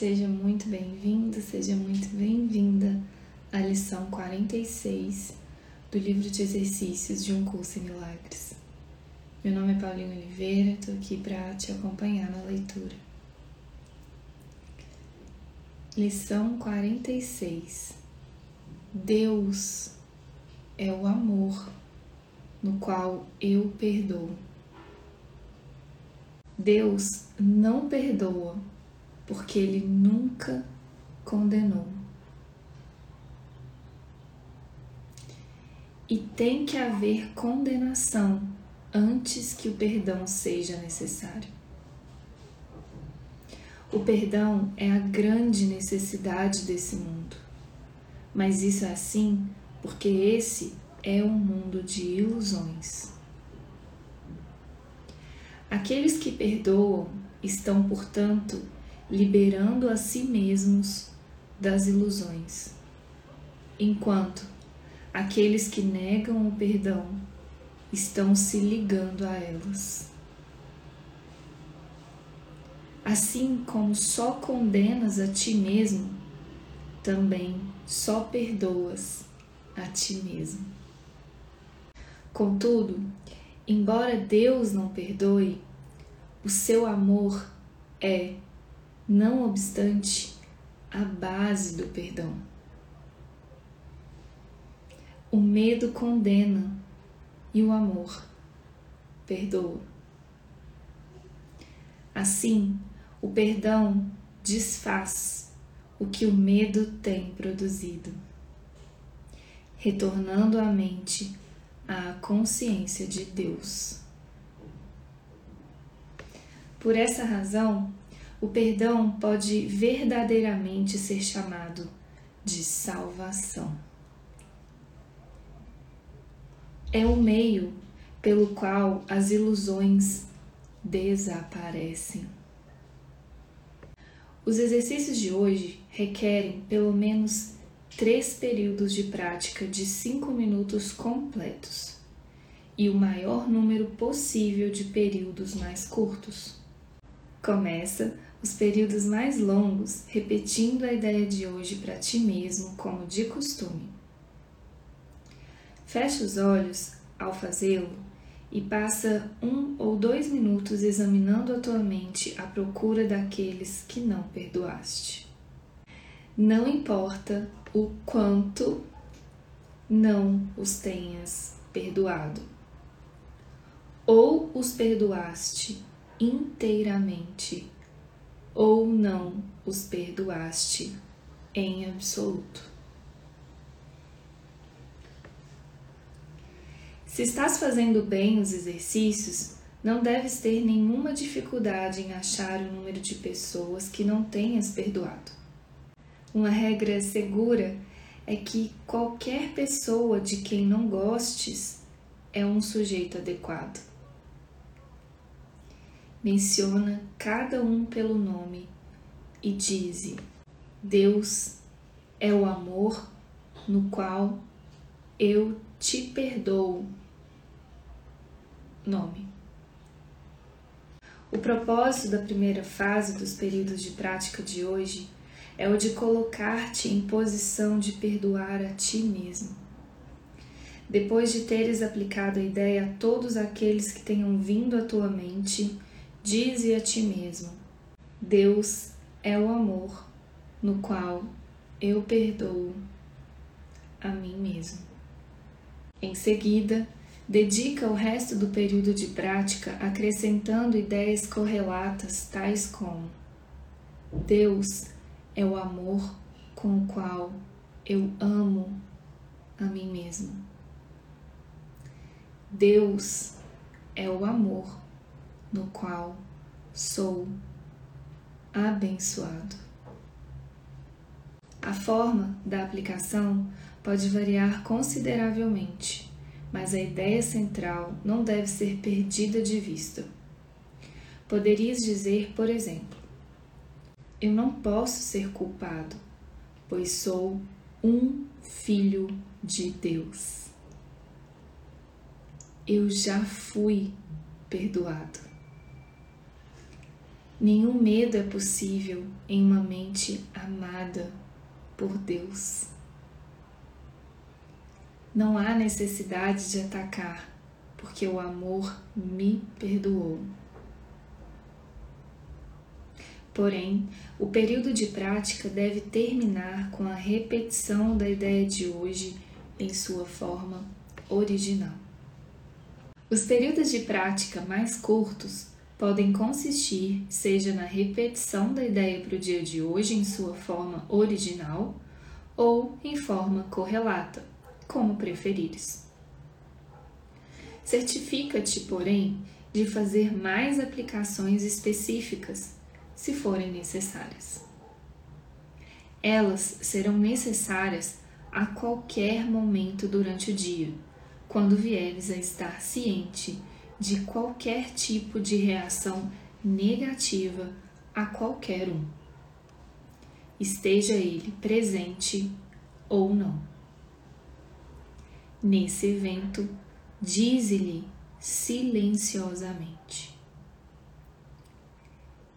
Seja muito bem-vindo, seja muito bem-vinda à lição 46 do livro de exercícios de um curso em milagres. Meu nome é Paulinho Oliveira, estou aqui para te acompanhar na leitura. Lição 46 Deus é o amor no qual eu perdoo. Deus não perdoa porque ele nunca condenou. E tem que haver condenação antes que o perdão seja necessário. O perdão é a grande necessidade desse mundo, mas isso é assim porque esse é um mundo de ilusões. Aqueles que perdoam estão, portanto, liberando a si mesmos das ilusões, enquanto aqueles que negam o perdão estão se ligando a elas. Assim como só condenas a ti mesmo, também só perdoas a ti mesmo. Contudo, embora Deus não perdoe, o seu amor é, não obstante, a base do perdão. O medo condena e o amor perdoa. Assim, o perdão desfaz o que o medo tem produzido, retornando a mente à consciência de Deus. Por essa razão, o perdão pode verdadeiramente ser chamado de salvação. É o meio pelo qual as ilusões desaparecem. Os exercícios de hoje requerem pelo menos três períodos de prática de cinco minutos completos e o maior número possível de períodos mais curtos. Começa os períodos mais longos repetindo a ideia de hoje para ti mesmo, como de costume. Feche os olhos ao fazê-lo e passa um ou dois minutos examinando a tua mente à procura daqueles que não perdoaste. Não importa o quanto não os tenhas perdoado, ou os perdoaste inteiramente, ou não os perdoaste em absoluto. Se estás fazendo bem os exercícios, não deves ter nenhuma dificuldade em achar o número de pessoas que não tenhas perdoado. Uma regra segura é que qualquer pessoa de quem não gostes é um sujeito adequado. Menciona cada um pelo nome e dize: Deus é o amor no qual eu te perdoo. Nome. O propósito da primeira fase dos períodos de prática de hoje é o de colocar-te em posição de perdoar a ti mesmo. Depois de teres aplicado a ideia a todos aqueles que tenham vindo à tua mente, dize a ti mesmo: Deus é o amor no qual eu perdoo a mim mesmo. Em seguida, dedica o resto do período de prática acrescentando ideias correlatas, tais como: Deus é o amor com o qual eu amo a mim mesmo. Deus é o amor no qual sou abençoado. A forma da aplicação pode variar consideravelmente, mas a ideia central não deve ser perdida de vista. Poderias dizer, por exemplo, eu não posso ser culpado, pois sou um filho de Deus. Eu já fui perdoado. Nenhum medo é possível em uma mente amada por Deus. Não há necessidade de atacar, porque o amor me perdoou. Porém, o período de prática deve terminar com a repetição da ideia de hoje em sua forma original. Os períodos de prática mais curtos podem consistir seja na repetição da ideia para o dia de hoje em sua forma original ou em forma correlata, como preferires. Certifica-te, porém, de fazer mais aplicações específicas, se forem necessárias. Elas serão necessárias a qualquer momento durante o dia, quando vieres a estar ciente de qualquer tipo de reação negativa a qualquer um, esteja ele presente ou não. Nesse evento, dize-lhe silenciosamente: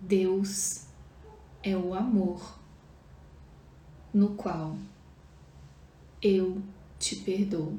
Deus é o amor no qual eu te perdoo.